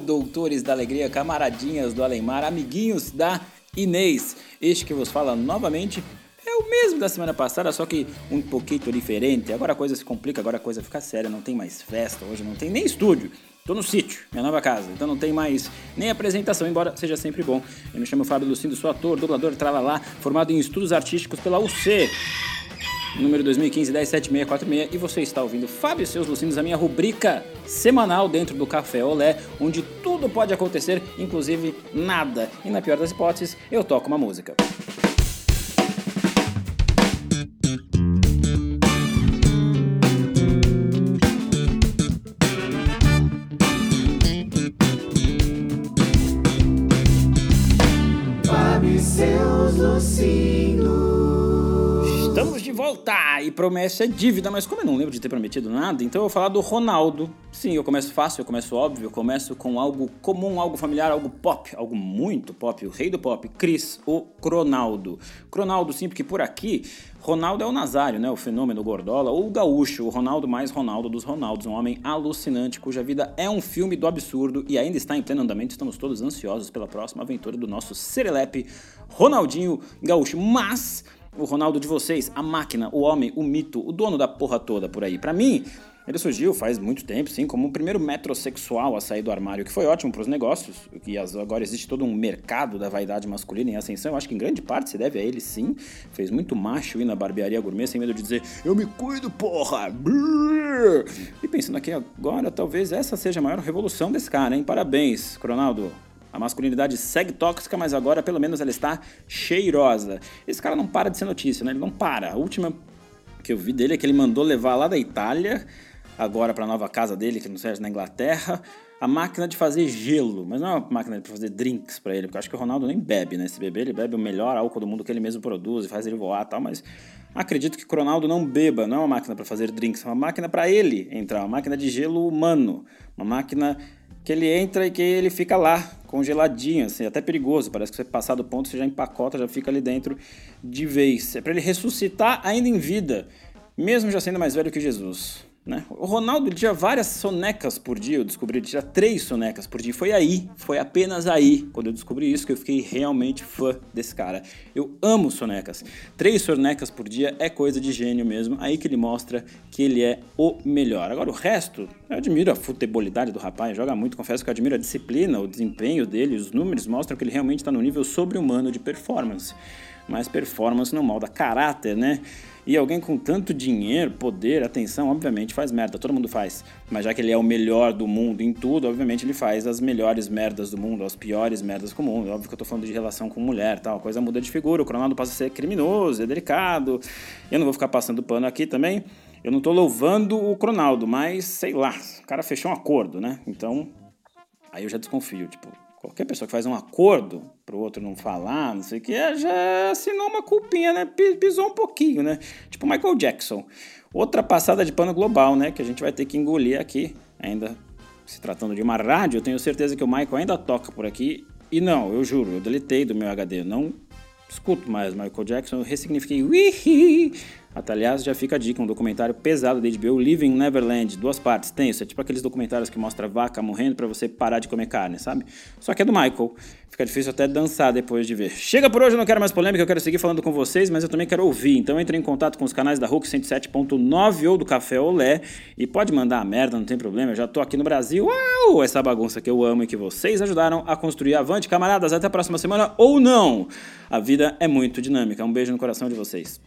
doutores da alegria, camaradinhas do Alemar, amiguinhos da Inês. Este que vos fala novamente é o mesmo da semana passada, só que um pouquinho diferente. Agora a coisa se complica, agora a coisa fica séria, não tem mais festa, hoje não tem nem estúdio. Tô no sítio, minha nova casa, então não tem mais nem apresentação, embora seja sempre bom. Eu me chamo Fábio Lucindo, sou ator, dublador, tralalá, formado em estudos artísticos pela UC número 2015 107646 e você está ouvindo Fábio seus Lucinos, a minha rubrica semanal dentro do Café Olé, onde tudo pode acontecer, inclusive nada. E na pior das hipóteses, eu toco uma música. Fábio seus Lucinos. Estamos de volta! E promessa é dívida, mas como eu não lembro de ter prometido nada, então eu vou falar do Ronaldo. Sim, eu começo fácil, eu começo óbvio, eu começo com algo comum, algo familiar, algo pop, algo muito pop, o rei do pop, Cris, o Cronaldo. Cronaldo, sim, porque por aqui, Ronaldo é o Nazário, né? O fenômeno gordola, ou o gaúcho, o Ronaldo mais Ronaldo dos Ronaldos, um homem alucinante cuja vida é um filme do absurdo e ainda está em pleno andamento. Estamos todos ansiosos pela próxima aventura do nosso Serelepe Ronaldinho Gaúcho. Mas o Ronaldo de vocês, a máquina, o homem, o mito, o dono da porra toda por aí. Para mim, ele surgiu faz muito tempo, sim, como o primeiro metrosexual a sair do armário, que foi ótimo para os negócios, que agora existe todo um mercado da vaidade masculina em ascensão. Eu acho que em grande parte se deve a ele, sim. Fez muito macho ir na barbearia gourmet sem medo de dizer eu me cuido, porra! E pensando aqui agora, talvez essa seja a maior revolução desse cara, hein? Parabéns, Ronaldo. A masculinidade segue tóxica, mas agora pelo menos ela está cheirosa. Esse cara não para de ser notícia, né? Ele não para. A última que eu vi dele é que ele mandou levar lá da Itália, agora para a nova casa dele, que não seja na Inglaterra, a máquina de fazer gelo. Mas não é uma máquina de fazer drinks para ele, porque eu acho que o Ronaldo nem bebe, né? Se beber, ele bebe o melhor álcool do mundo que ele mesmo produz e faz ele voar e tal, mas acredito que o Ronaldo não beba, não é uma máquina para fazer drinks, é uma máquina para ele entrar, uma máquina de gelo humano, uma máquina que ele entra e que ele fica lá, congeladinho, assim, até perigoso. Parece que você passar do ponto, você já empacota, já fica ali dentro de vez. É para ele ressuscitar ainda em vida, mesmo já sendo mais velho que Jesus. Né? O Ronaldo tinha várias sonecas por dia, eu descobri, ele tinha três sonecas por dia. Foi aí, foi apenas aí, quando eu descobri isso, que eu fiquei realmente fã desse cara. Eu amo sonecas. Três sonecas por dia é coisa de gênio mesmo, aí que ele mostra que ele é o melhor. Agora o resto, eu admiro a futebolidade do rapaz, joga muito, confesso que eu admiro a disciplina, o desempenho dele, os números mostram que ele realmente está no nível sobre-humano de performance. Mas performance não molda caráter, né? E alguém com tanto dinheiro, poder, atenção, obviamente faz merda, todo mundo faz. Mas já que ele é o melhor do mundo em tudo, obviamente ele faz as melhores merdas do mundo, as piores merdas do mundo. Óbvio que eu tô falando de relação com mulher tal, a coisa muda de figura, o Ronaldo passa a ser criminoso, é delicado. Eu não vou ficar passando pano aqui também. Eu não tô louvando o Cronaldo, mas sei lá, o cara fechou um acordo, né? Então, aí eu já desconfio, tipo, qualquer pessoa que faz um acordo para o outro não falar, não sei o que, já assinou uma culpinha, né? Pisou um pouquinho, né? Tipo Michael Jackson. Outra passada de pano global, né? Que a gente vai ter que engolir aqui, ainda se tratando de uma rádio, eu tenho certeza que o Michael ainda toca por aqui. E não, eu juro, eu deletei do meu HD, eu não escuto mais Michael Jackson, eu ressignifiquei Wihi! Até, aliás, já fica a dica, um documentário pesado da HBO, Living Neverland, duas partes, tem isso, é tipo aqueles documentários que mostra vaca morrendo para você parar de comer carne, sabe? Só que é do Michael, fica difícil até dançar depois de ver. Chega por hoje, eu não quero mais polêmica, eu quero seguir falando com vocês, mas eu também quero ouvir, então entre em contato com os canais da Hulk 107.9 ou do Café Olé, e pode mandar a merda, não tem problema, eu já tô aqui no Brasil, uau, essa bagunça que eu amo e que vocês ajudaram a construir. Avante, camaradas, até a próxima semana, ou não! A vida é muito dinâmica, um beijo no coração de vocês.